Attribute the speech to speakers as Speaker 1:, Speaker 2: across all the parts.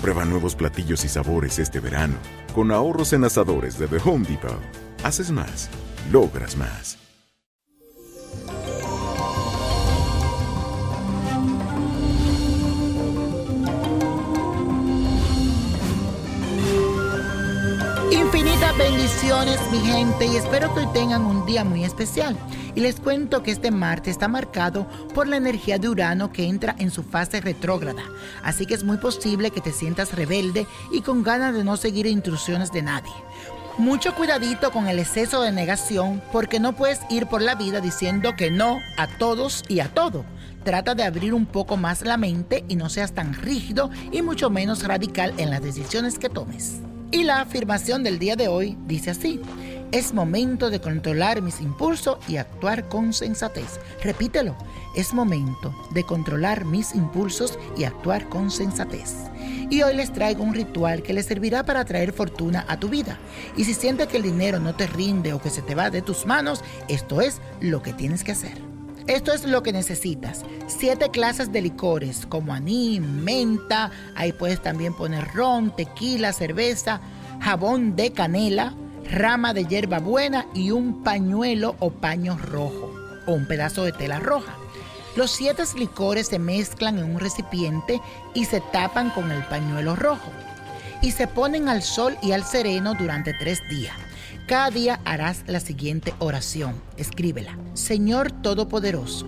Speaker 1: Prueba nuevos platillos y sabores este verano, con ahorros en asadores de The Home Depot. Haces más, logras más.
Speaker 2: Infinitas bendiciones, mi gente, y espero que hoy tengan un día muy especial. Y les cuento que este martes está marcado por la energía de Urano que entra en su fase retrógrada. Así que es muy posible que te sientas rebelde y con ganas de no seguir instrucciones de nadie. Mucho cuidadito con el exceso de negación porque no puedes ir por la vida diciendo que no a todos y a todo. Trata de abrir un poco más la mente y no seas tan rígido y mucho menos radical en las decisiones que tomes. Y la afirmación del día de hoy dice así, es momento de controlar mis impulsos y actuar con sensatez. Repítelo, es momento de controlar mis impulsos y actuar con sensatez. Y hoy les traigo un ritual que les servirá para traer fortuna a tu vida. Y si sientes que el dinero no te rinde o que se te va de tus manos, esto es lo que tienes que hacer. Esto es lo que necesitas. Siete clases de licores como anís, menta, ahí puedes también poner ron, tequila, cerveza, jabón de canela, rama de hierba buena y un pañuelo o paño rojo o un pedazo de tela roja. Los siete licores se mezclan en un recipiente y se tapan con el pañuelo rojo y se ponen al sol y al sereno durante tres días. Cada día harás la siguiente oración. Escríbela. Señor Todopoderoso,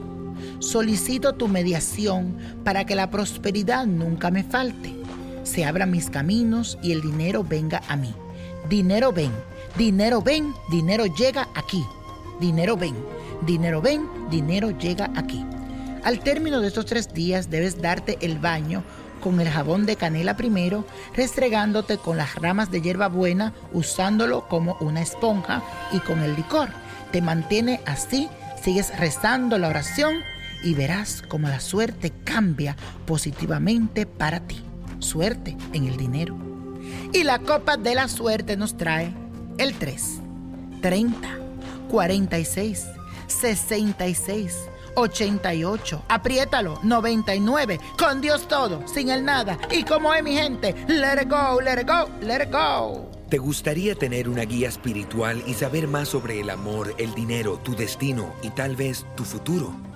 Speaker 2: solicito tu mediación para que la prosperidad nunca me falte. Se abran mis caminos y el dinero venga a mí. Dinero ven, dinero ven, dinero llega aquí. Dinero ven, dinero ven, dinero llega aquí. Al término de estos tres días debes darte el baño con el jabón de canela primero, restregándote con las ramas de hierbabuena, usándolo como una esponja y con el licor. Te mantiene así, sigues rezando la oración y verás cómo la suerte cambia positivamente para ti. Suerte en el dinero. Y la copa de la suerte nos trae el 3, 30, 46, 66. 88. Apriétalo. 99. Con Dios todo, sin el nada. Y como es mi gente, let it go, let it go, let it go.
Speaker 3: ¿Te gustaría tener una guía espiritual y saber más sobre el amor, el dinero, tu destino y tal vez tu futuro?